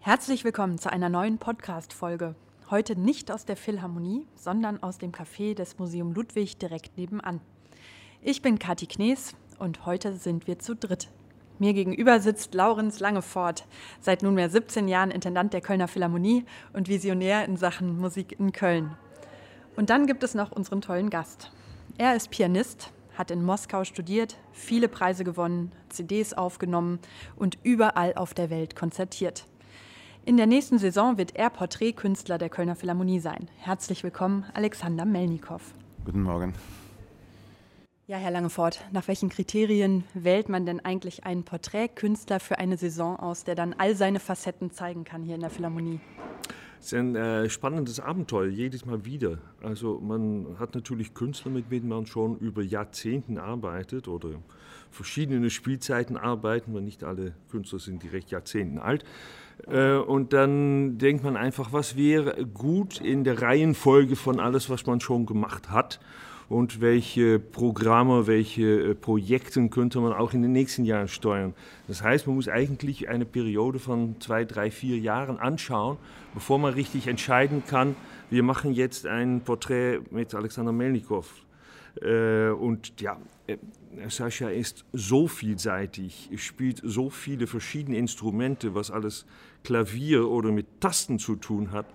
Herzlich willkommen zu einer neuen Podcast-Folge. Heute nicht aus der Philharmonie, sondern aus dem Café des Museum Ludwig direkt nebenan. Ich bin Kathi Knees und heute sind wir zu dritt. Mir gegenüber sitzt Laurenz Langefort, seit nunmehr 17 Jahren Intendant der Kölner Philharmonie und Visionär in Sachen Musik in Köln. Und dann gibt es noch unseren tollen Gast. Er ist Pianist, hat in Moskau studiert, viele Preise gewonnen, CDs aufgenommen und überall auf der Welt konzertiert. In der nächsten Saison wird er Porträtkünstler der Kölner Philharmonie sein. Herzlich willkommen, Alexander Melnikow. Guten Morgen. Ja, Herr Langefort, nach welchen Kriterien wählt man denn eigentlich einen Porträtkünstler für eine Saison aus, der dann all seine Facetten zeigen kann hier in der Philharmonie? Es ist ein äh, spannendes Abenteuer, jedes Mal wieder. Also man hat natürlich Künstler, mit denen man schon über Jahrzehnten arbeitet oder verschiedene Spielzeiten arbeiten, weil nicht alle Künstler sind direkt Jahrzehnten alt. Äh, und dann denkt man einfach, was wäre gut in der Reihenfolge von alles, was man schon gemacht hat und welche Programme, welche äh, Projekte könnte man auch in den nächsten Jahren steuern. Das heißt, man muss eigentlich eine Periode von zwei, drei, vier Jahren anschauen, bevor man richtig entscheiden kann, wir machen jetzt ein Porträt mit Alexander Melnikow. Äh, und ja, Sascha ist so vielseitig, spielt so viele verschiedene Instrumente, was alles Klavier oder mit Tasten zu tun hat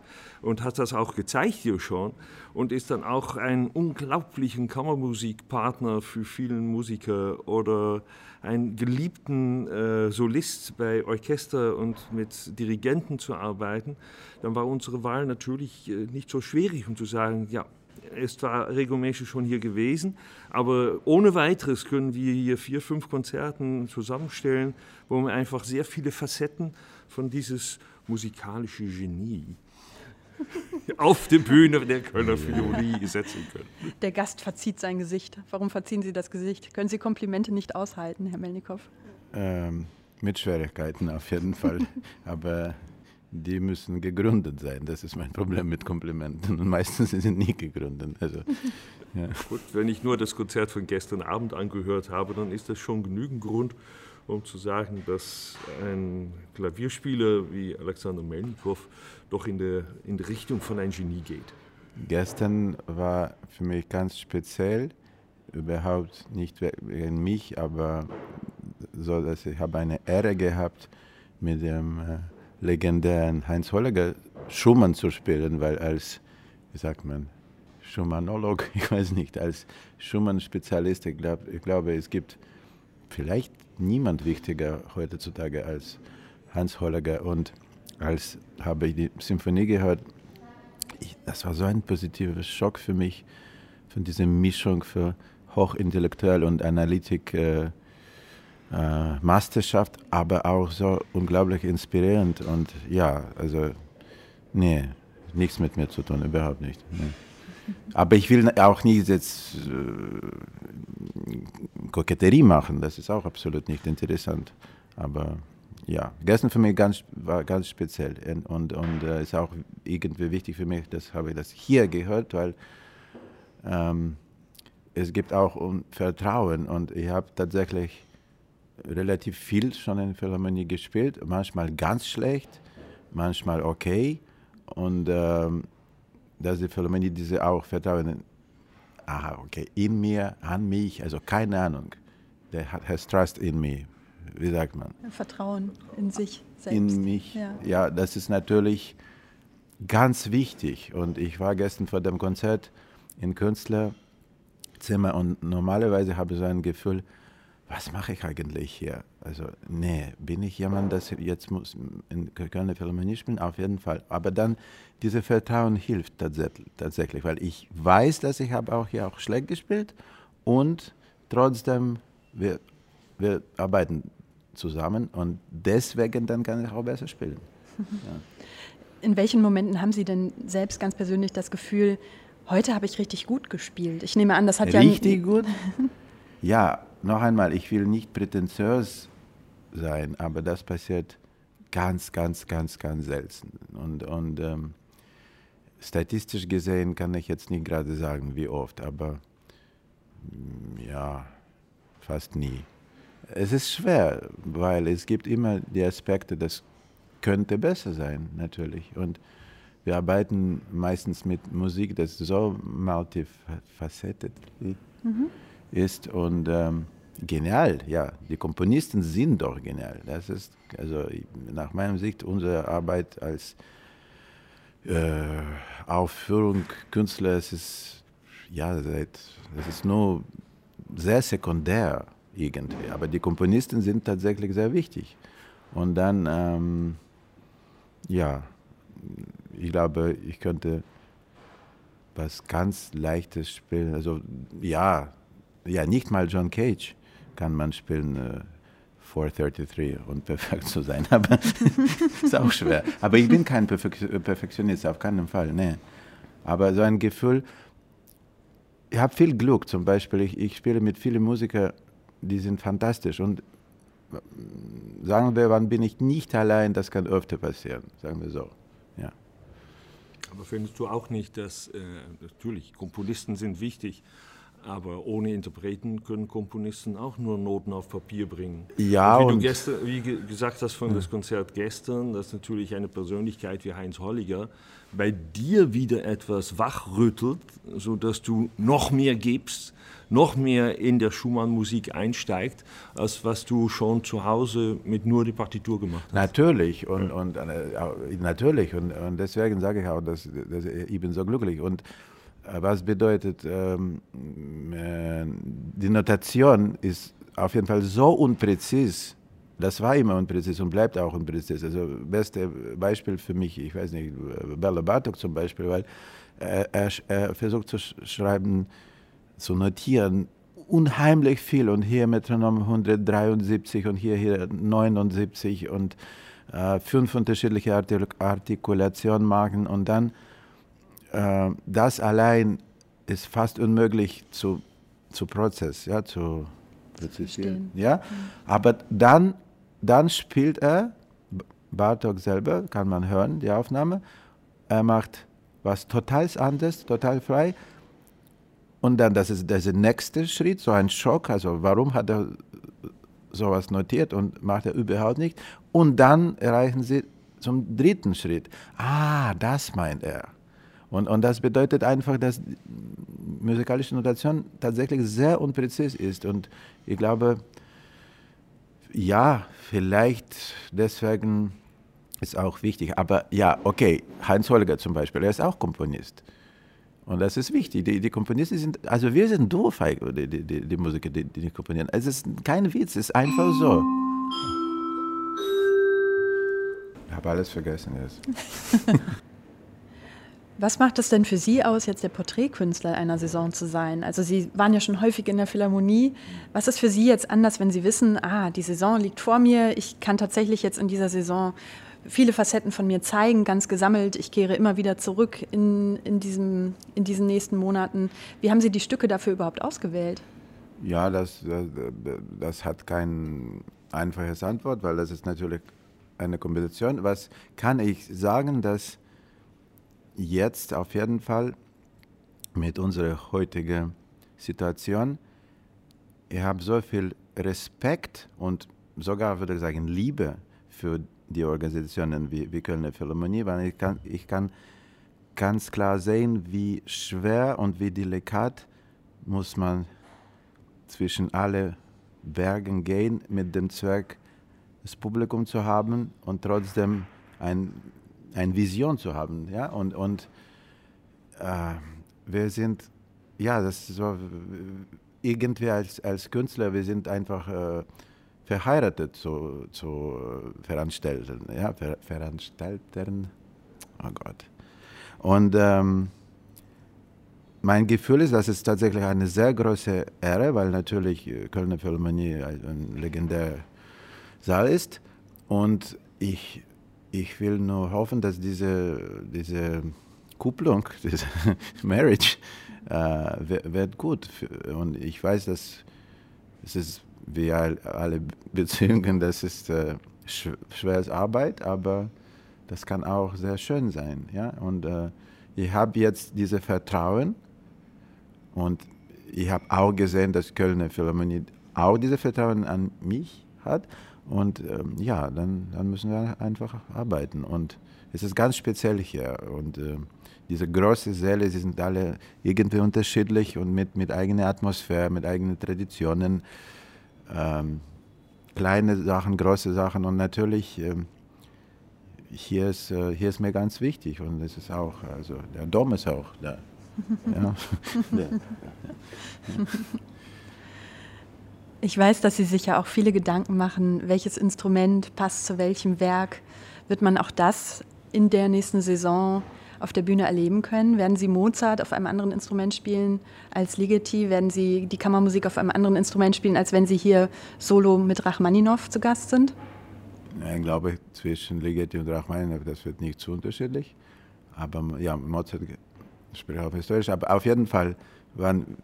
und hat das auch gezeigt hier schon und ist dann auch ein unglaublichen Kammermusikpartner für vielen Musiker oder einen geliebten äh, Solist bei Orchester und mit Dirigenten zu arbeiten, dann war unsere Wahl natürlich äh, nicht so schwierig, um zu sagen, ja, ist zwar regelmäßig schon hier gewesen, aber ohne weiteres können wir hier vier, fünf Konzerten zusammenstellen, wo wir einfach sehr viele Facetten von dieses musikalische Genie auf die Bühne der Kölner Philharmonie setzen können. Der Gast verzieht sein Gesicht. Warum verziehen Sie das Gesicht? Können Sie Komplimente nicht aushalten, Herr Melnikow? Ähm, mit Schwierigkeiten auf jeden Fall. Aber die müssen gegründet sein. Das ist mein Problem mit Komplimenten. Und meistens sind sie nie gegründet. Also, ja. Gut, wenn ich nur das Konzert von gestern Abend angehört habe, dann ist das schon genügend Grund, um zu sagen, dass ein Klavierspieler wie Alexander Melnikow doch in der, in der Richtung von einem Genie geht. Gestern war für mich ganz speziell, überhaupt nicht wegen mich, aber so, dass ich habe eine Ehre gehabt mit dem äh, legendären Heinz Holleger Schumann zu spielen, weil als, wie sagt man, Schumannolog, ich weiß nicht, als Schumann-Spezialist, ich, glaub, ich glaube, es gibt vielleicht niemand wichtiger heutzutage als Hans Holleger. Und als habe ich die Symphonie gehört, ich, das war so ein positiver Schock für mich, von dieser Mischung für Hochintellektuell und Analytik. Äh, äh, Meisterschaft, aber auch so unglaublich inspirierend. Und ja, also, nee, nichts mit mir zu tun, überhaupt nicht. Nee. Aber ich will auch nicht jetzt äh, Koketterie machen, das ist auch absolut nicht interessant. Aber ja, gestern für mich ganz, war ganz speziell und, und äh, ist auch irgendwie wichtig für mich, dass habe ich das hier gehört, weil ähm, es gibt auch um Vertrauen und ich habe tatsächlich relativ viel schon in Philharmonie gespielt, manchmal ganz schlecht, manchmal okay. Und ähm, dass die Philharmonie diese auch vertrauen, aha, okay, in mir, an mich, also keine Ahnung. Der hat has trust in me, wie sagt man? Vertrauen in sich selbst. In mich, ja. ja, das ist natürlich ganz wichtig. Und ich war gestern vor dem Konzert im Künstlerzimmer und normalerweise habe ich so ein Gefühl, was mache ich eigentlich hier? Also, nee, bin ich jemand, das jetzt muss in Kölner Philharmonie spielen? Auf jeden Fall. Aber dann, diese Vertrauen hilft tatsächlich, weil ich weiß, dass ich habe auch hier auch schlecht gespielt und trotzdem, wir, wir arbeiten zusammen und deswegen dann kann ich auch besser spielen. Ja. In welchen Momenten haben Sie denn selbst ganz persönlich das Gefühl, heute habe ich richtig gut gespielt? Ich nehme an, das hat richtig ja... Richtig gut? Ja, noch einmal, ich will nicht prätentiös sein, aber das passiert ganz, ganz, ganz, ganz selten. Und, und ähm, statistisch gesehen kann ich jetzt nicht gerade sagen, wie oft, aber mm, ja, fast nie. es ist schwer, weil es gibt immer die Aspekte, das könnte besser sein, natürlich. Und wir arbeiten meistens mit Musik, das so multifacettet mhm. Ist und ähm, genial, ja. Die Komponisten sind doch genial. Das ist, also nach meiner Sicht, unsere Arbeit als äh, Aufführung Künstler, es ist, ja, es ist nur sehr sekundär irgendwie. Aber die Komponisten sind tatsächlich sehr wichtig. Und dann, ähm, ja, ich glaube, ich könnte was ganz Leichtes spielen. Also ja, ja, nicht mal John Cage kann man spielen. Äh, 433 und perfekt zu sein, aber ist auch schwer. Aber ich bin kein Perfektionist, auf keinen Fall, nee. Aber so ein Gefühl, ich habe viel Glück, zum Beispiel, ich, ich spiele mit vielen Musikern, die sind fantastisch und sagen wir, wann bin ich nicht allein, das kann öfter passieren, sagen wir so. Ja. Aber findest du auch nicht, dass äh, natürlich Komponisten sind wichtig, aber ohne Interpreten können Komponisten auch nur Noten auf Papier bringen. Ja, und wie und du gestern, wie gesagt hast von ja. das Konzert gestern, dass natürlich eine Persönlichkeit wie Heinz Holliger bei dir wieder etwas wachrüttelt, sodass du noch mehr gibst, noch mehr in der Schumann-Musik einsteigt, als was du schon zu Hause mit nur die Partitur gemacht hast. Natürlich und, und äh, natürlich und, und deswegen sage ich auch, dass, dass ich bin so glücklich und was bedeutet, ähm, äh, die Notation ist auf jeden Fall so unpräzis, das war immer unpräzis und bleibt auch unpräzis. Also beste Beispiel für mich, ich weiß nicht, Bella Bartok zum Beispiel, weil er, er, er versucht zu schreiben, zu notieren, unheimlich viel und hier Metronom 173 und hier, hier 79 und äh, fünf unterschiedliche Artikulationen machen und dann äh, das allein ist fast unmöglich zu, zu Prozess, ja, zu präzisieren. Ja? Aber dann, dann spielt er, Bartok selber, kann man hören, die Aufnahme, er macht was total anderes, total frei. Und dann, das ist der nächste Schritt, so ein Schock, also warum hat er sowas notiert und macht er überhaupt nicht. Und dann erreichen sie zum dritten Schritt. Ah, das meint er. Und, und das bedeutet einfach, dass musikalische Notation tatsächlich sehr unpräzis ist. Und ich glaube, ja, vielleicht deswegen ist auch wichtig. Aber ja, okay, Heinz Holger zum Beispiel, er ist auch Komponist. Und das ist wichtig. Die, die Komponisten sind, also wir sind doof, die, die, die, Musiker, die, die komponieren. Es ist kein Witz, es ist einfach so. Ich habe alles vergessen jetzt. Was macht es denn für Sie aus, jetzt der Porträtkünstler einer Saison zu sein? Also Sie waren ja schon häufig in der Philharmonie. Was ist für Sie jetzt anders, wenn Sie wissen, ah, die Saison liegt vor mir, ich kann tatsächlich jetzt in dieser Saison viele Facetten von mir zeigen, ganz gesammelt. Ich kehre immer wieder zurück in, in, diesem, in diesen nächsten Monaten. Wie haben Sie die Stücke dafür überhaupt ausgewählt? Ja, das, das, das hat kein einfaches Antwort, weil das ist natürlich eine Kombination. Was kann ich sagen, dass jetzt auf jeden Fall mit unserer heutigen Situation, ich habe so viel Respekt und sogar würde ich sagen Liebe für die Organisationen wie, wie Kölner Philharmonie, weil ich kann, ich kann ganz klar sehen, wie schwer und wie delikat muss man zwischen alle Bergen gehen mit dem Zweck, das Publikum zu haben und trotzdem ein eine Vision zu haben. Ja? Und, und äh, wir sind, ja, das ist so, irgendwie als, als Künstler, wir sind einfach äh, verheiratet zu, zu Veranstaltern, ja, Ver Veranstaltern, oh Gott. Und ähm, mein Gefühl ist, dass es tatsächlich eine sehr große Ehre, weil natürlich Kölner Philharmonie ein legendärer Saal ist. Und ich ich will nur hoffen, dass diese, diese Kupplung, diese Marriage, äh, wird gut. Und ich weiß, dass es ist wie alle Beziehungen, das ist äh, schweres Arbeit, aber das kann auch sehr schön sein. Ja? Und äh, ich habe jetzt dieses Vertrauen und ich habe auch gesehen, dass Kölner Philharmonie auch dieses Vertrauen an mich hat. Und ähm, ja, dann, dann müssen wir einfach arbeiten. Und es ist ganz speziell hier. Und äh, diese großen Säle, sie sind alle irgendwie unterschiedlich und mit, mit eigener Atmosphäre, mit eigenen Traditionen. Ähm, kleine Sachen, große Sachen. Und natürlich, ähm, hier, ist, äh, hier ist mir ganz wichtig. Und es ist auch, also der Dom ist auch da. ja. Ich weiß, dass Sie sich ja auch viele Gedanken machen, welches Instrument passt zu welchem Werk. Wird man auch das in der nächsten Saison auf der Bühne erleben können? Werden Sie Mozart auf einem anderen Instrument spielen als Ligeti? Werden Sie die Kammermusik auf einem anderen Instrument spielen, als wenn Sie hier solo mit Rachmaninow zu Gast sind? Ich glaube, zwischen Ligeti und Rachmaninow, das wird nicht zu unterschiedlich. Aber ja, Mozart spielt auch historisch. Aber auf jeden Fall waren,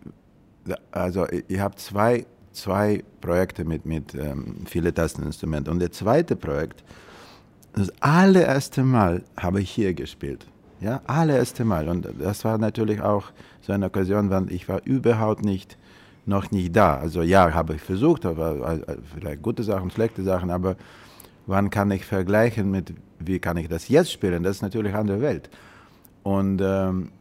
also ich habe zwei zwei Projekte mit, mit ähm, vielen Tasteninstrumenten. Und das zweite Projekt, das allererste Mal habe ich hier gespielt. Ja, allererste Mal. Und das war natürlich auch so eine Occasion, weil ich war überhaupt nicht, noch nicht da. Also ja, habe ich versucht, aber äh, vielleicht gute Sachen, schlechte Sachen, aber wann kann ich vergleichen mit, wie kann ich das jetzt spielen? Das ist natürlich eine andere Welt. Und, ähm,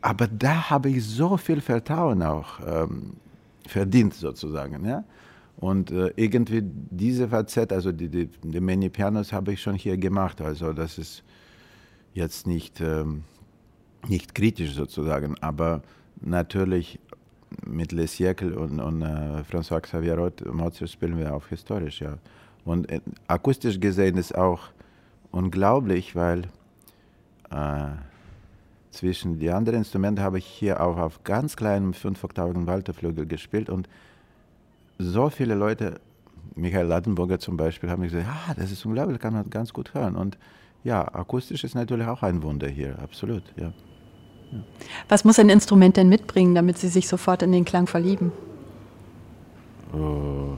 aber da habe ich so viel Vertrauen auch ähm, verdient sozusagen. Ja? Und äh, irgendwie diese Facette, also die, die, die Mini-Pianos habe ich schon hier gemacht. Also das ist jetzt nicht, ähm, nicht kritisch sozusagen, aber natürlich mit Les Siècles und, und äh, François Xavier Roth, Mozart spielen wir auch historisch, ja. Und äh, akustisch gesehen ist auch unglaublich, weil äh, zwischen die anderen Instrumente habe ich hier auch auf ganz kleinem fünfoktavigen Walterflügel gespielt und so viele Leute, Michael Lattenburger zum Beispiel, haben gesagt, ja, das ist unglaublich, kann man ganz gut hören. Und ja, akustisch ist natürlich auch ein Wunder hier, absolut, ja. ja. Was muss ein Instrument denn mitbringen, damit Sie sich sofort in den Klang verlieben? Oh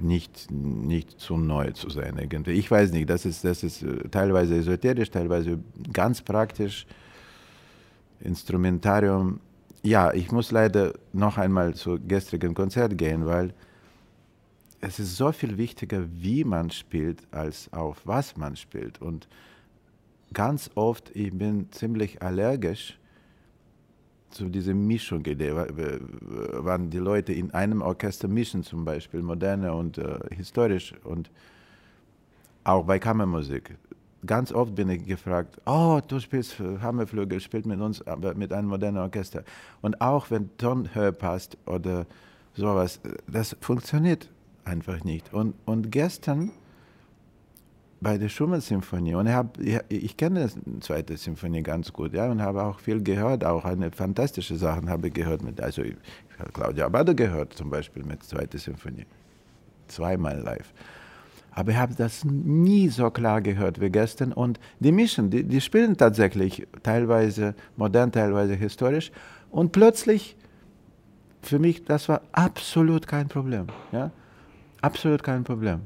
nicht, nicht zu neu zu sein irgendwie. Ich weiß nicht, das ist, das ist äh, teilweise esoterisch, teilweise ganz praktisch. Instrumentarium. Ja, ich muss leider noch einmal zu gestrigen Konzert gehen, weil es ist so viel wichtiger, wie man spielt, als auf was man spielt. Und ganz oft, ich bin ziemlich allergisch zu dieser Mischung Idee, wann die Leute in einem Orchester mischen, zum Beispiel moderne und äh, historisch und auch bei Kammermusik. Ganz oft bin ich gefragt, oh, du spielst Hammerflügel, spielt mit uns, aber mit einem modernen Orchester. Und auch wenn Tonhöhe passt oder sowas, das funktioniert einfach nicht. Und, und gestern bei der Schumann-Symphonie und ich, hab, ich, ich kenne die zweite Symphonie ganz gut ja, und habe auch viel gehört, auch eine fantastische Sachen habe gehört. Mit, also ich, ich habe Claudia Abado gehört zum Beispiel mit der zweiten Symphonie, zweimal live. Aber ich habe das nie so klar gehört wie gestern und die mischen, die, die spielen tatsächlich teilweise modern, teilweise historisch und plötzlich für mich, das war absolut kein Problem. Ja? Absolut kein Problem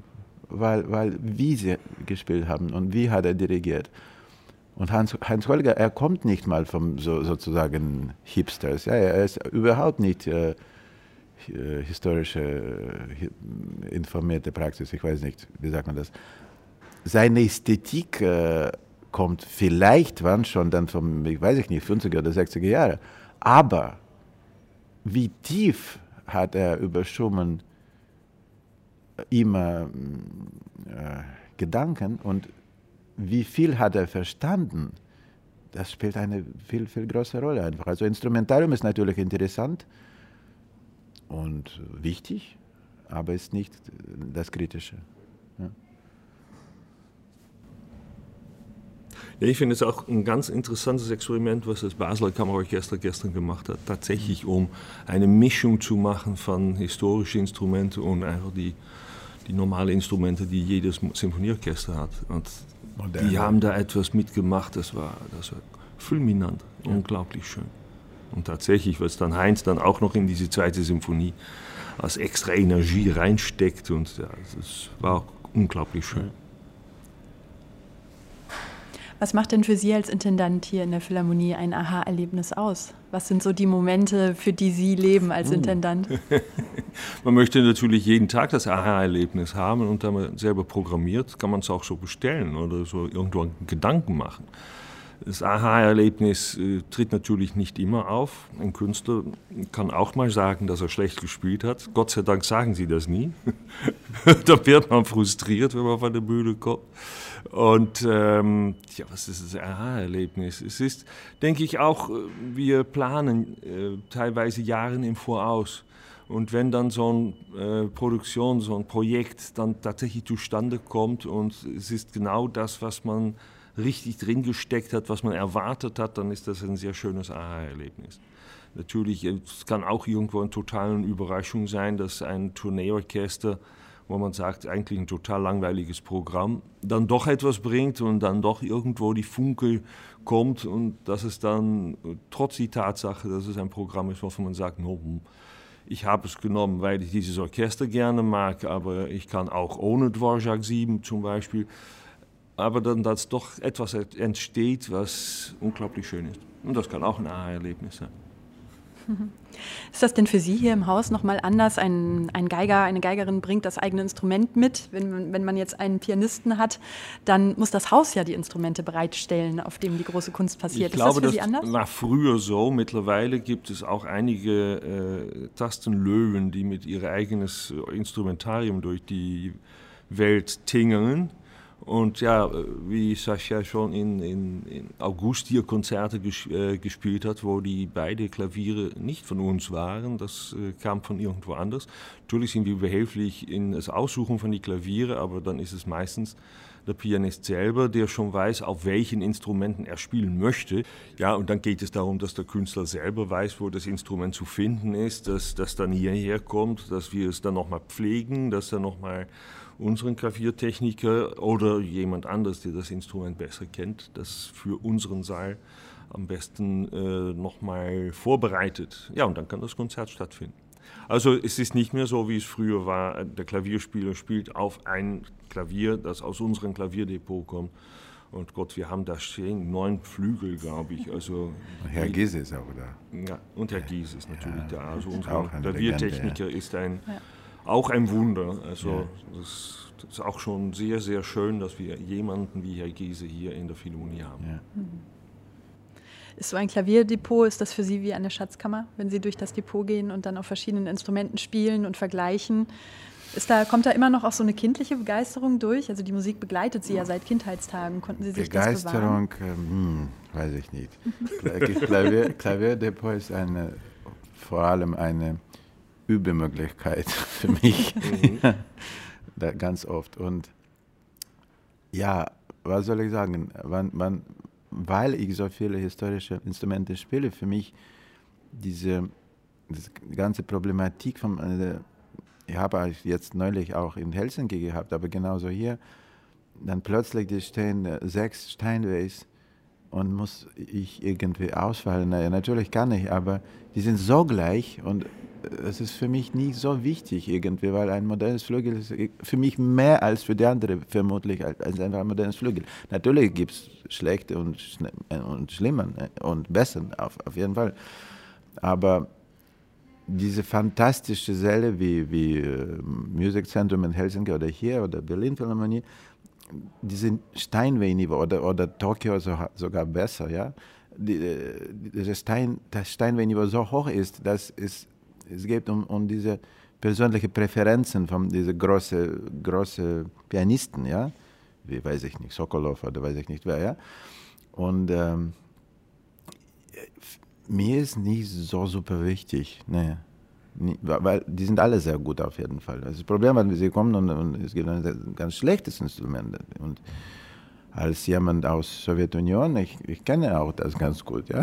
weil, weil wie sie gespielt haben und wie hat er dirigiert. Und Hans, Heinz Holger, er kommt nicht mal vom so, sozusagen Hipsters. Ja, er ist überhaupt nicht äh, äh historische, äh, informierte Praxis. Ich weiß nicht, wie sagt man das. Seine Ästhetik äh, kommt vielleicht, wann schon, dann vom, ich weiß nicht, 50er oder 60er Jahre. Aber wie tief hat er über Schumann immer äh, Gedanken und wie viel hat er verstanden, das spielt eine viel, viel größere Rolle einfach. Also Instrumentarium ist natürlich interessant und wichtig, aber ist nicht das Kritische. Ja. Ja, ich finde es auch ein ganz interessantes Experiment, was das Basler Kammerorchester gestern gemacht hat. Tatsächlich, um eine Mischung zu machen von historischen Instrumenten und einfach die die normalen Instrumente, die jedes Symphonieorchester hat. Und Moderne. die haben da etwas mitgemacht, das war, das war fulminant, ja. unglaublich schön. Und tatsächlich, was dann Heinz dann auch noch in diese zweite Symphonie als extra Energie reinsteckt, und ja, das war auch unglaublich schön. Was macht denn für Sie als Intendant hier in der Philharmonie ein Aha-Erlebnis aus? Was sind so die Momente, für die Sie leben als uh. Intendant? man möchte natürlich jeden Tag das Aha-Erlebnis haben und da man selber programmiert, kann man es auch so bestellen oder so irgendwo einen Gedanken machen. Das Aha-Erlebnis äh, tritt natürlich nicht immer auf. Ein Künstler kann auch mal sagen, dass er schlecht gespielt hat. Gott sei Dank sagen sie das nie. da wird man frustriert, wenn man von der Bühne kommt. Und ähm, ja, was ist das Aha-Erlebnis? Es ist, denke ich, auch, äh, wir planen äh, teilweise Jahre im Voraus. Und wenn dann so eine äh, Produktion, so ein Projekt dann tatsächlich zustande kommt und es ist genau das, was man richtig drin gesteckt hat, was man erwartet hat, dann ist das ein sehr schönes Aha-Erlebnis. Natürlich, es kann auch irgendwo eine totale Überraschung sein, dass ein Tourneeorchester wo man sagt, eigentlich ein total langweiliges Programm, dann doch etwas bringt und dann doch irgendwo die Funke kommt und dass es dann trotz die Tatsache, dass es ein Programm ist, wovon man sagt, no, hm, ich habe es genommen, weil ich dieses Orchester gerne mag, aber ich kann auch ohne Dvorak 7 zum Beispiel, aber dann, dass doch etwas entsteht, was unglaublich schön ist. Und das kann auch ein Aha-Erlebnis sein. Ist das denn für Sie hier im Haus nochmal anders? Ein, ein Geiger, eine Geigerin bringt das eigene Instrument mit. Wenn man, wenn man jetzt einen Pianisten hat, dann muss das Haus ja die Instrumente bereitstellen, auf dem die große Kunst passiert. Ich ist glaube, das für Sie anders? war früher so. Mittlerweile gibt es auch einige äh, Tastenlöwen, die mit ihr eigenes Instrumentarium durch die Welt tingeln. Und ja, wie Sascha schon in, in, in August hier Konzerte ges äh, gespielt hat, wo die beiden Klaviere nicht von uns waren, das äh, kam von irgendwo anders. Natürlich sind wir behilflich in das Aussuchen von die Klaviere, aber dann ist es meistens der Pianist selber, der schon weiß, auf welchen Instrumenten er spielen möchte. Ja, und dann geht es darum, dass der Künstler selber weiß, wo das Instrument zu finden ist, dass das dann hierher kommt, dass wir es dann nochmal pflegen, dass er nochmal unseren Klaviertechniker oder jemand anderes, der das Instrument besser kennt, das für unseren Saal am besten äh, nochmal vorbereitet. Ja, und dann kann das Konzert stattfinden. Also es ist nicht mehr so, wie es früher war. Der Klavierspieler spielt auf ein Klavier, das aus unserem Klavierdepot kommt. Und Gott, wir haben da stehen neun Flügel, glaube ich. Also Herr Giese ist auch da. Ja, und Herr Giese ist natürlich ja, da. Also unser Klaviertechniker ja. ist ein ja auch ein Wunder. Also ja. das, das, ist auch schon sehr, sehr schön, dass wir jemanden wie Herr Giese hier in der Philharmonie haben. Ja. Mhm. Ist so ein Klavierdepot, ist das für Sie wie eine Schatzkammer, wenn Sie durch das Depot gehen und dann auf verschiedenen Instrumenten spielen und vergleichen? Ist da, kommt da immer noch auch so eine kindliche Begeisterung durch? Also die Musik begleitet Sie ja seit Kindheitstagen. Konnten Sie sich Begeisterung, das bewahren? Hm, weiß ich nicht. Klavier, Klavierdepot ist eine, vor allem eine Übemöglichkeit für mich. Mhm. da, ganz oft. Und ja, was soll ich sagen? Wann, wann, weil ich so viele historische Instrumente spiele, für mich diese, diese ganze Problematik von, äh, ich habe jetzt neulich auch in Helsinki gehabt, aber genauso hier, dann plötzlich die stehen äh, sechs Steinways und muss ich irgendwie ausfallen. Naja, natürlich kann ich, aber die sind so gleich und es ist für mich nicht so wichtig irgendwie, weil ein modernes Flügel ist für mich mehr als für die andere vermutlich als einfach ein modernes Flügel. Natürlich gibt es schlechte und, und schlimmer ne, und besser, auf, auf jeden Fall. Aber diese fantastische Säle wie, wie äh, Musikzentrum in Helsinki oder hier oder Berlin Philharmonie, die sind Steinway-Niveau oder, oder Tokio so, sogar besser, ja. Die, äh, das, Stein, das Steinway-Niveau so hoch ist, dass es es geht um, um diese persönlichen Präferenzen von diesen großen große Pianisten, ja, wie weiß ich nicht, Sokolov oder weiß ich nicht wer, ja. Und ähm, mir ist nicht so super wichtig, ne. Weil die sind alle sehr gut auf jeden Fall. Das Problem ist, sie kommen und, und es gibt ein ganz schlechtes Instrument. Und als jemand aus Sowjetunion, ich, ich kenne auch das ganz gut, ja.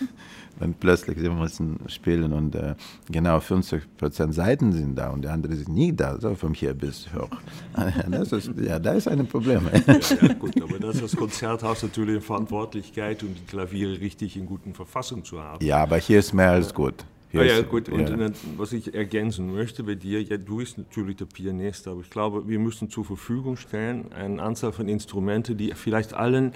und plötzlich sie müssen spielen und äh, genau 50 Prozent Seiten sind da und die anderen sind nie da, so von hier bis hoch. das ist, ja, da ist ein Problem. ja, ja, gut, aber das ist das Konzerthaus natürlich eine Verantwortlichkeit und die Klaviere richtig in guten Verfassung zu haben. Ja, aber hier ist mehr als gut. Ja, ja, gut. Und ja. was ich ergänzen möchte bei dir, ja, du bist natürlich der Pianist, aber ich glaube, wir müssen zur Verfügung stellen eine Anzahl von Instrumenten, die vielleicht allen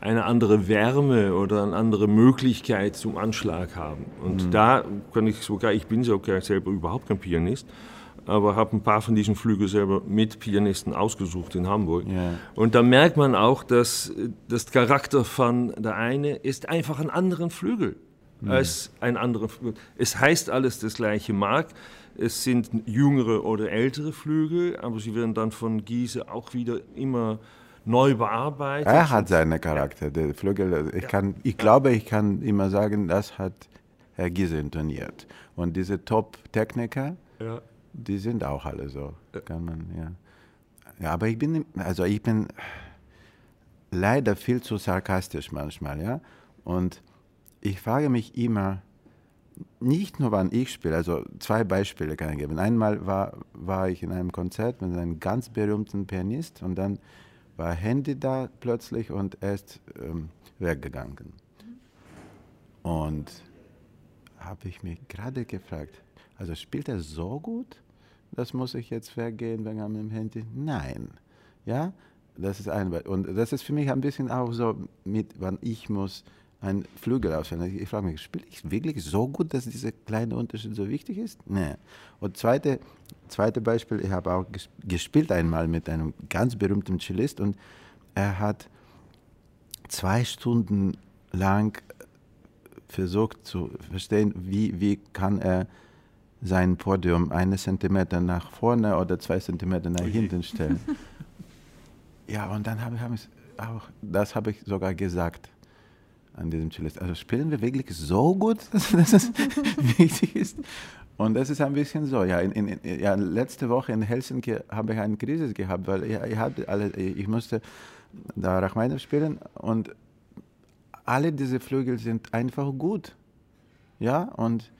eine andere Wärme oder eine andere Möglichkeit zum Anschlag haben. Und mhm. da kann ich sogar, ich bin sogar selber überhaupt kein Pianist, aber habe ein paar von diesen Flügeln selber mit Pianisten ausgesucht in Hamburg. Yeah. Und da merkt man auch, dass das Charakter von der eine ist einfach ein anderen Flügel. Als ein anderer Flügel. Es heißt alles das gleiche Mark. Es sind jüngere oder ältere Flügel, aber sie werden dann von Giese auch wieder immer neu bearbeitet. Er hat seinen Charakter, ja. der Flügel. Ich, ja. kann, ich ja. glaube, ich kann immer sagen, das hat Herr Giese intoniert. Und diese Top-Techniker, die sind auch alle so. Kann man, ja. ja, aber ich bin, also ich bin leider viel zu sarkastisch manchmal, ja. Und ich frage mich immer, nicht nur wann ich spiele, also zwei Beispiele kann ich geben. Einmal war, war ich in einem Konzert mit einem ganz berühmten Pianist und dann war Handy da plötzlich und er ist ähm, weggegangen. Und habe ich mich gerade gefragt, also spielt er so gut? Das muss ich jetzt weggehen wegen meinem Handy? Nein. Ja, das ist ein und das ist für mich ein bisschen auch so mit, wann ich muss ein Flügel auswählen. Ich frage mich, spiele ich wirklich so gut, dass dieser kleine Unterschied so wichtig ist? Nee. Und zweite, zweite Beispiel, ich habe auch gespielt einmal mit einem ganz berühmten Cellist und er hat zwei Stunden lang versucht zu verstehen, wie, wie kann er sein Podium eine Zentimeter nach vorne oder zwei Zentimeter nach hinten stellen. ja, und dann habe ich, hab ich auch, das habe ich sogar gesagt an diesem Cellist. Also spielen wir wirklich so gut, dass es wichtig ist? Und das ist ein bisschen so. Ja, in, in, ja, letzte Woche in Helsinki habe ich eine Krise gehabt, weil ich, ich, hatte alle, ich musste da Rachmaninoff spielen und alle diese Flügel sind einfach gut. Ja, und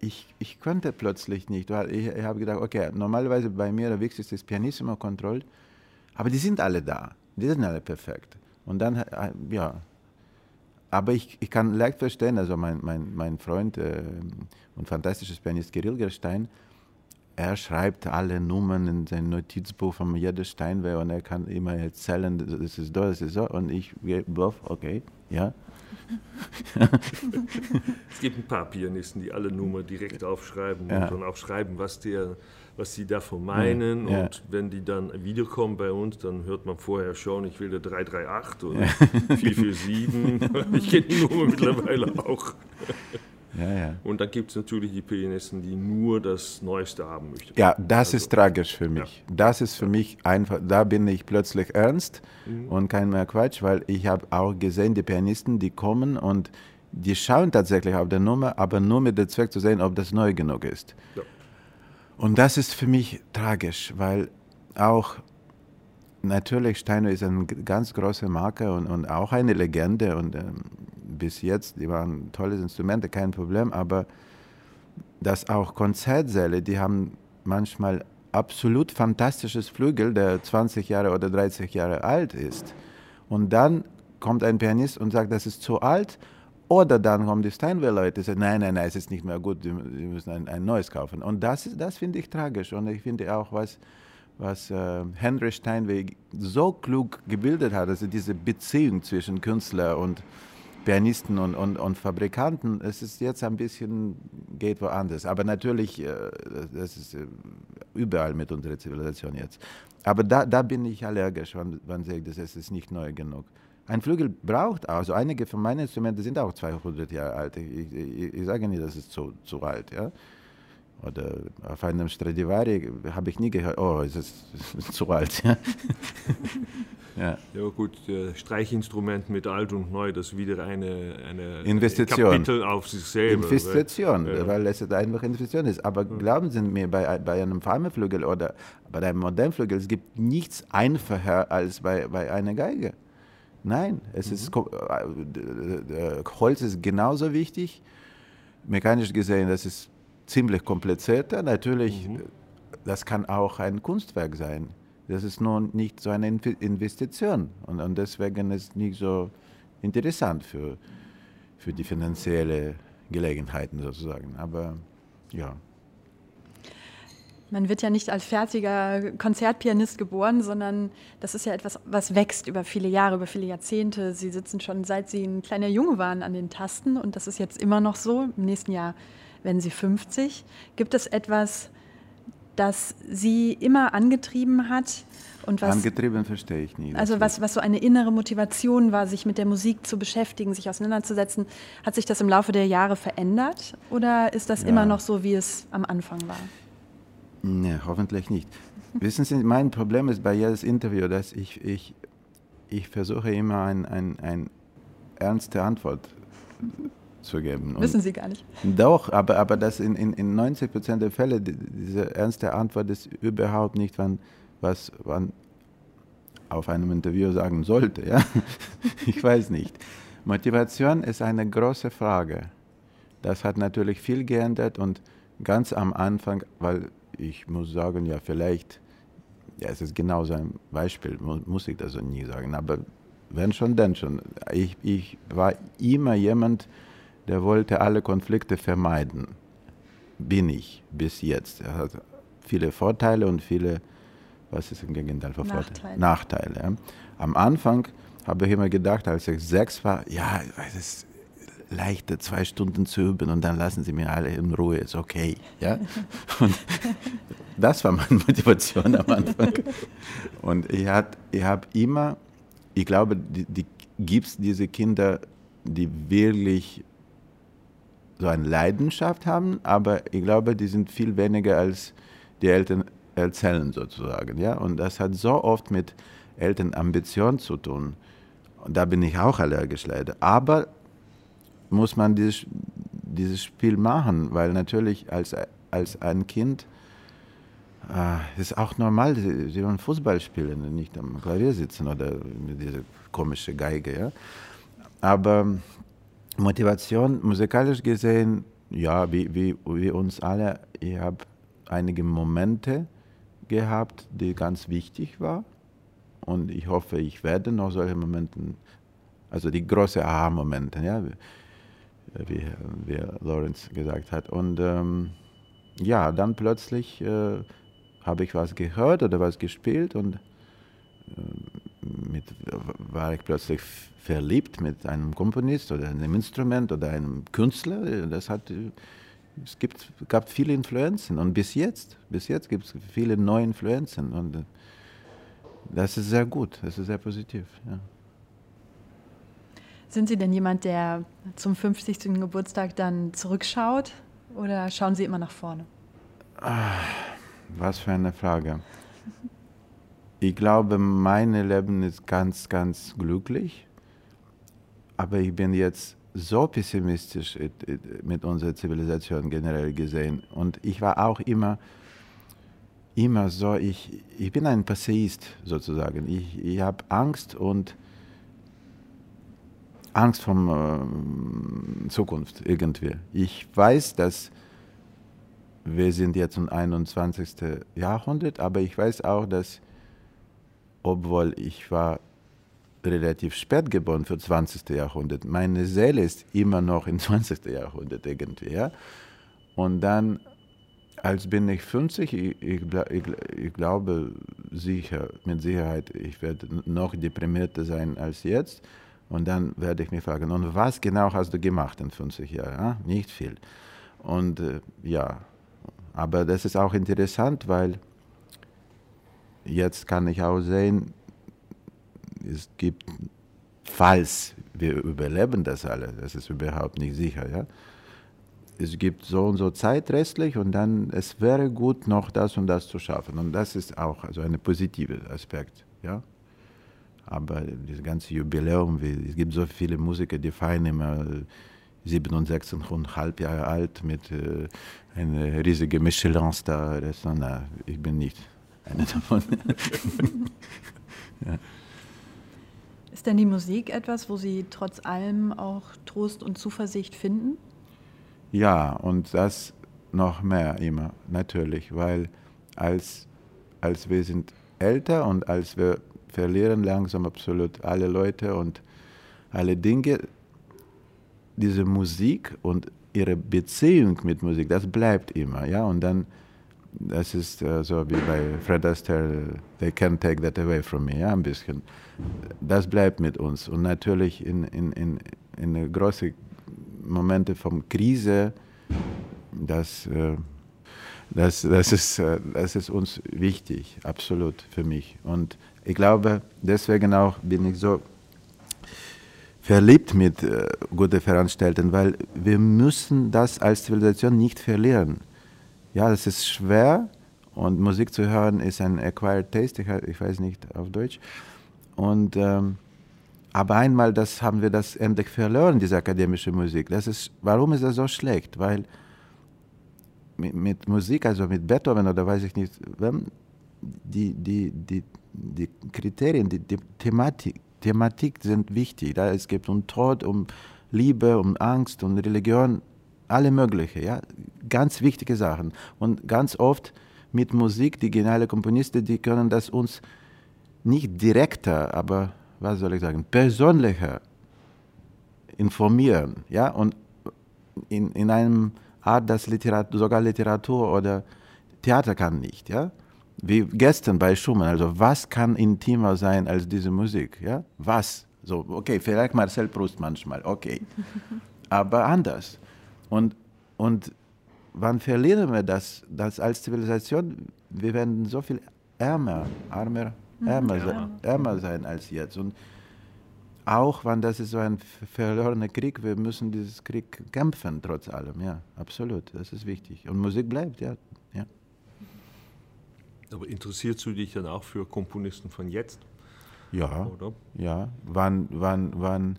ich, ich konnte plötzlich nicht, weil ich, ich habe gedacht, okay, normalerweise bei mir der wichtigste ist Pianissimo Control, aber die sind alle da, die sind alle perfekt. Und dann, äh, ja, aber ich, ich kann leicht verstehen, also mein, mein, mein Freund äh, und fantastisches Pianist Kirill Gerstein, er schreibt alle Nummern in sein Notizbuch von jedem Steinway und er kann immer erzählen, das ist so, das ist so. Und ich, okay, ja. Es gibt ein paar Pianisten, die alle Nummern direkt aufschreiben ja. und dann auch schreiben, was der was sie davon meinen. Ja. Und wenn die dann wiederkommen bei uns, dann hört man vorher schon, ich will der 338 oder ja. 447. ich kenne die Nummer mittlerweile auch. Ja, ja. Und dann gibt es natürlich die Pianisten, die nur das Neueste haben möchten. Ja, das also, ist tragisch für mich. Ja. Das ist für mich einfach, da bin ich plötzlich ernst mhm. und kein mehr Quatsch, weil ich habe auch gesehen, die Pianisten, die kommen und die schauen tatsächlich auf der Nummer, aber nur mit dem Zweck zu sehen, ob das neu genug ist. Und das ist für mich tragisch, weil auch natürlich Steinway ist eine ganz große Marke und, und auch eine Legende und ähm, bis jetzt, die waren tolle Instrumente, kein Problem, aber dass auch Konzertsäle, die haben manchmal absolut fantastisches Flügel, der 20 Jahre oder 30 Jahre alt ist. Und dann kommt ein Pianist und sagt, das ist zu alt oder dann kommen die Steinway-Leute und sagen, nein, nein, nein, es ist nicht mehr gut, sie müssen ein, ein neues kaufen. Und das, das finde ich tragisch. Und ich finde auch, was, was äh, Henry Steinway so klug gebildet hat, also diese Beziehung zwischen Künstler und Pianisten und, und, und Fabrikanten, es ist jetzt ein bisschen, geht woanders. Aber natürlich, äh, das ist äh, überall mit unserer Zivilisation jetzt. Aber da, da bin ich allergisch, wenn man sagt, das ist nicht neu genug. Ein Flügel braucht, also einige von meinen Instrumenten sind auch 200 Jahre alt. Ich, ich, ich sage nicht, das ist zu, zu alt. Ja? Oder auf einem Stradivari habe ich nie gehört, oh, es ist, ist zu alt. Ja? ja. gut, Streichinstrument mit alt und neu, das ist wieder eine, eine Investition. Kapitel auf sich selber. Investition, weil, ja. weil es einfach Investition ist. Aber ja. glauben Sie mir, bei, bei einem Farmerflügel oder bei einem Modernflügel, es gibt nichts einfacher als bei, bei einer Geige. Nein, es mhm. ist, äh, Holz ist genauso wichtig. Mechanisch gesehen, das ist ziemlich komplizierter. Natürlich, mhm. das kann auch ein Kunstwerk sein. Das ist nur nicht so eine Investition. Und, und deswegen ist es nicht so interessant für, für die finanzielle Gelegenheiten sozusagen. Aber ja. Man wird ja nicht als fertiger Konzertpianist geboren, sondern das ist ja etwas, was wächst über viele Jahre, über viele Jahrzehnte. Sie sitzen schon seit Sie ein kleiner Junge waren an den Tasten und das ist jetzt immer noch so. Im nächsten Jahr werden Sie 50. Gibt es etwas, das Sie immer angetrieben hat? Und was, angetrieben verstehe ich nie. Also was, was so eine innere Motivation war, sich mit der Musik zu beschäftigen, sich auseinanderzusetzen. Hat sich das im Laufe der Jahre verändert oder ist das ja. immer noch so, wie es am Anfang war? Nee, hoffentlich nicht. Wissen Sie, mein Problem ist bei jedes Interview, dass ich, ich, ich versuche immer eine ein, ein ernste Antwort zu geben. Und Wissen Sie gar nicht. Doch, aber, aber das in, in, in 90 Prozent der Fälle, diese ernste Antwort ist überhaupt nicht, wann, was man auf einem Interview sagen sollte. Ja? Ich weiß nicht. Motivation ist eine große Frage. Das hat natürlich viel geändert und ganz am Anfang, weil ich muss sagen, ja, vielleicht, ja, es ist genau so ein Beispiel, muss ich das so nie sagen, aber wenn schon, dann schon. Ich, ich war immer jemand, der wollte alle Konflikte vermeiden. Bin ich bis jetzt. Er hat viele Vorteile und viele, was ist im Gegenteil von Nachteile. Nachteile. Am Anfang habe ich immer gedacht, als ich sechs war, ja, es ist leichter, zwei Stunden zu üben und dann lassen sie mir alle in Ruhe, ist okay. Ja? Und das war meine Motivation am Anfang. Und ich, ich habe immer, ich glaube, die, die gibt es diese Kinder, die wirklich so eine Leidenschaft haben, aber ich glaube, die sind viel weniger als die Eltern erzählen sozusagen. Ja? Und das hat so oft mit Elternambition zu tun. Und da bin ich auch allergisch leider. Aber muss man dieses, dieses Spiel machen, weil natürlich als, als ein Kind äh, ist auch normal, sie, wollen Fußball spielen und nicht am Klavier sitzen oder mit dieser komischen Geige. Ja? Aber Motivation, musikalisch gesehen, ja, wie, wie, wie uns alle, ich habe einige Momente gehabt, die ganz wichtig waren. Und ich hoffe, ich werde noch solche Momente, also die großen Aha-Momente, ja, wie, wie Lawrence gesagt hat. Und ähm, ja, dann plötzlich äh, habe ich was gehört oder was gespielt und äh, mit, war ich plötzlich verliebt mit einem Komponist oder einem Instrument oder einem Künstler. Das hat, es gibt, gab viele Influenzen und bis jetzt, bis jetzt gibt es viele neue Influenzen und äh, das ist sehr gut, das ist sehr positiv. Ja. Sind Sie denn jemand, der zum 50. Geburtstag dann zurückschaut oder schauen Sie immer nach vorne? Ah, was für eine Frage. Ich glaube, mein Leben ist ganz, ganz glücklich, aber ich bin jetzt so pessimistisch mit unserer Zivilisation generell gesehen. Und ich war auch immer, immer so, ich, ich bin ein Passeist sozusagen. Ich, ich habe Angst und Angst vor äh, Zukunft irgendwie. Ich weiß, dass wir sind jetzt im 21. Jahrhundert, aber ich weiß auch, dass, obwohl ich war relativ spät geboren für 20. Jahrhundert, meine Seele ist immer noch im 20. Jahrhundert irgendwie. Ja? Und dann, als bin ich 50, ich, ich, ich, glaube sicher, mit Sicherheit, ich werde noch deprimierter sein als jetzt. Und dann werde ich mich fragen, und was genau hast du gemacht in 50 Jahren? Ja? Nicht viel. Und äh, ja, aber das ist auch interessant, weil jetzt kann ich auch sehen, es gibt, falls wir überleben das alle, das ist überhaupt nicht sicher, ja. Es gibt so und so Zeit restlich und dann, es wäre gut, noch das und das zu schaffen. Und das ist auch also ein positiver Aspekt, ja. Aber das ganze Jubiläum, es gibt so viele Musiker, die feiern immer 67,5 Jahre alt mit äh, einer riesigen Michelin-Star. Ich bin nicht einer davon. ja. Ist denn die Musik etwas, wo Sie trotz allem auch Trost und Zuversicht finden? Ja, und das noch mehr immer, natürlich, weil als, als wir sind älter und als wir verlieren langsam absolut alle Leute und alle Dinge. Diese Musik und ihre Beziehung mit Musik, das bleibt immer, ja. Und dann das ist äh, so wie bei Fred Astaire, they can't take that away from me, ja, ein bisschen. Das bleibt mit uns. Und natürlich in, in, in, in große Momente von Krise, das, äh, das, das, ist, äh, das ist uns wichtig, absolut für mich. Und ich glaube, deswegen auch bin ich so verliebt mit äh, guten Veranstaltern, weil wir müssen das als Zivilisation nicht verlieren. Ja, es ist schwer und Musik zu hören ist ein acquired taste, ich, ich weiß nicht auf Deutsch. Und, ähm, aber einmal das haben wir das endlich verloren, diese akademische Musik. Das ist, warum ist das so schlecht? Weil mit, mit Musik, also mit Beethoven oder weiß ich nicht, die, die, die, die Kriterien, die, die Thematik, Thematik sind wichtig. Da es geht um Tod, um Liebe, um Angst, um Religion, alle mögliche, ja, ganz wichtige Sachen. Und ganz oft mit Musik, die geniale Komponisten, die können das uns nicht direkter, aber was soll ich sagen, persönlicher informieren, ja, und in, in einem Art, das Literatur, sogar Literatur oder Theater kann nicht, ja wie gestern bei Schumann, also was kann intimer sein als diese Musik? Ja? Was? So, okay, vielleicht Marcel Proust manchmal, okay. Aber anders. Und, und wann verlieren wir das, das als Zivilisation? Wir werden so viel ärmer, armer, mhm. ärmer, ja. sein, ärmer sein als jetzt. Und auch wenn das ist so ein verlorener Krieg, wir müssen dieses Krieg kämpfen, trotz allem, ja, absolut, das ist wichtig. Und Musik bleibt, ja. ja. Aber interessierst du dich dann auch für Komponisten von jetzt? Ja, oder? ja. Wann, wann, wann,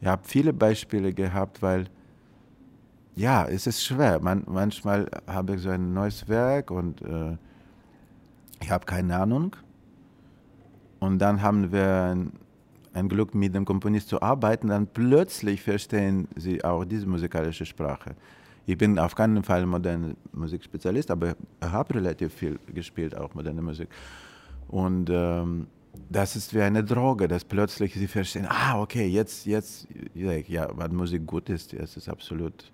ich habe viele Beispiele gehabt, weil ja, es ist schwer. Man, manchmal habe ich so ein neues Werk und äh, ich habe keine Ahnung. Und dann haben wir ein, ein Glück, mit dem Komponist zu arbeiten. Dann plötzlich verstehen sie auch diese musikalische Sprache. Ich bin auf keinen Fall moderne Musikspezialist, aber habe relativ viel gespielt, auch moderne Musik. Und ähm, das ist wie eine Droge, dass plötzlich sie verstehen, ah, okay, jetzt, jetzt, ja, was Musik gut ist, das ist absolut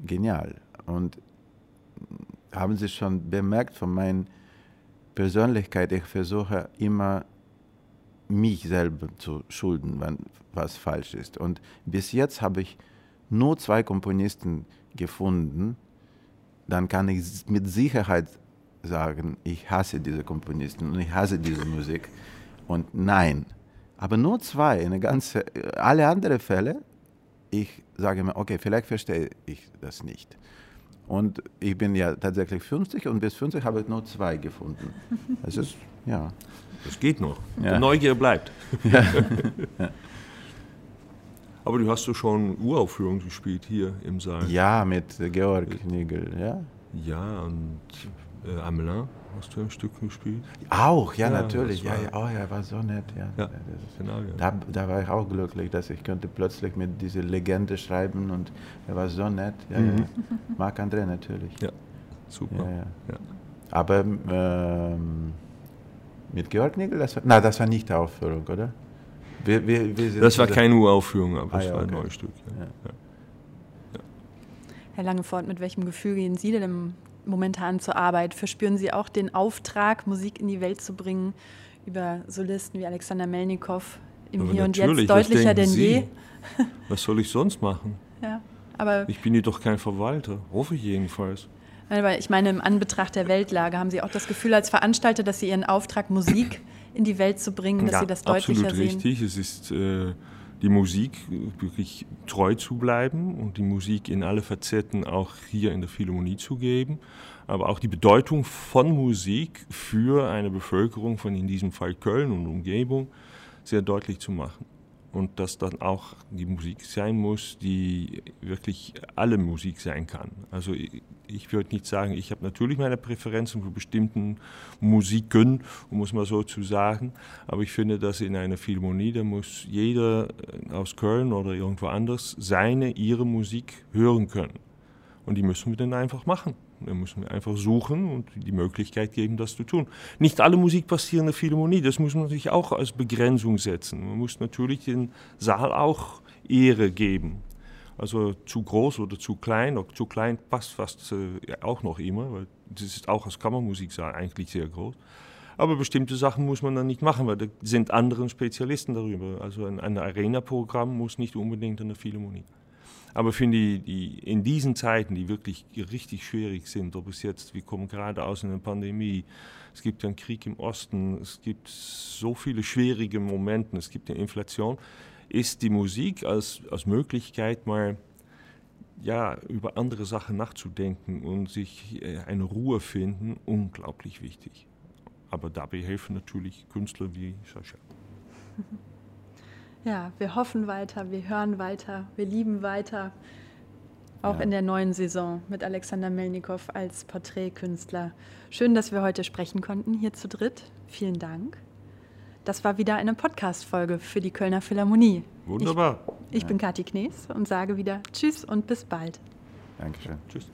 genial. Und haben Sie schon bemerkt von meiner Persönlichkeit, ich versuche immer mich selber zu schulden, wenn was falsch ist. Und bis jetzt habe ich nur zwei Komponisten gefunden, dann kann ich mit Sicherheit sagen, ich hasse diese Komponisten und ich hasse diese Musik. Und nein, aber nur zwei, eine ganze, alle anderen Fälle, ich sage mir, okay, vielleicht verstehe ich das nicht. Und ich bin ja tatsächlich 50 und bis 50 habe ich nur zwei gefunden. Das ist, ja. Das geht noch. Ja. Die Neugier bleibt. Ja. Aber du hast du schon Uraufführungen gespielt hier im Saal. Ja, mit Georg Nigel, ja. Ja, und äh, Amelin hast du ein Stück gespielt? Auch, ja, ja natürlich. Ja, ja, oh ja, war so nett. Ja. ja genau, ja. Da, da, war ich auch glücklich, dass ich könnte plötzlich mit dieser Legende schreiben und er war so nett. Ja, mhm. ja. Marc André natürlich. Ja, super. Ja, ja. Aber ähm, mit Georg Nigel, das war, na, das war nicht die Aufführung, oder? Wir, wir, wir das war keine Uraufführung, aber es ah, ja, war okay. ein neues Stück. Ja. Ja. Herr Langefort, mit welchem Gefühl gehen Sie denn momentan zur Arbeit? Verspüren Sie auch den Auftrag, Musik in die Welt zu bringen, über Solisten wie Alexander Melnikow im aber Hier und Jetzt deutlicher denn Sie? je? Was soll ich sonst machen? Ja, aber ich bin hier doch kein Verwalter, hoffe ich jedenfalls. Aber ich meine, im Anbetracht der Weltlage haben Sie auch das Gefühl als Veranstalter, dass Sie Ihren Auftrag Musik in die Welt zu bringen, dass ja, sie das deutlicher absolut sehen? richtig. Es ist äh, die Musik wirklich treu zu bleiben und die Musik in alle Facetten auch hier in der Philharmonie zu geben, aber auch die Bedeutung von Musik für eine Bevölkerung von in diesem Fall Köln und Umgebung sehr deutlich zu machen und dass dann auch die Musik sein muss, die wirklich alle Musik sein kann. Also ich, ich würde nicht sagen, ich habe natürlich meine Präferenzen für bestimmten Musiken, um es mal so zu sagen, aber ich finde, dass in einer Philharmonie, da muss jeder aus Köln oder irgendwo anders seine, ihre Musik hören können. Und die müssen wir dann einfach machen. Da müssen wir einfach suchen und die Möglichkeit geben, das zu tun. Nicht alle Musik passiert in der Philharmonie, das muss man natürlich auch als Begrenzung setzen. Man muss natürlich den Saal auch Ehre geben. Also zu groß oder zu klein, oder zu klein passt fast äh, auch noch immer, weil das ist auch als Kammermusik eigentlich sehr groß. Aber bestimmte Sachen muss man dann nicht machen, weil da sind andere Spezialisten darüber. Also ein, ein Arena-Programm muss nicht unbedingt eine Philharmonie. Aber finde ich, die, in diesen Zeiten, die wirklich richtig schwierig sind, ob es jetzt, wir kommen gerade aus einer Pandemie, es gibt einen Krieg im Osten, es gibt so viele schwierige Momente, es gibt eine Inflation, ist die Musik als, als Möglichkeit mal ja, über andere Sachen nachzudenken und sich äh, eine Ruhe finden, unglaublich wichtig. Aber dabei helfen natürlich Künstler wie Sascha. Ja, wir hoffen weiter, wir hören weiter, wir lieben weiter. Auch ja. in der neuen Saison mit Alexander Melnikow als Porträtkünstler. Schön, dass wir heute sprechen konnten, hier zu dritt. Vielen Dank. Das war wieder eine Podcast-Folge für die Kölner Philharmonie. Wunderbar. Ich, ich ja. bin Kathi Knees und sage wieder Tschüss und bis bald. Dankeschön. Tschüss.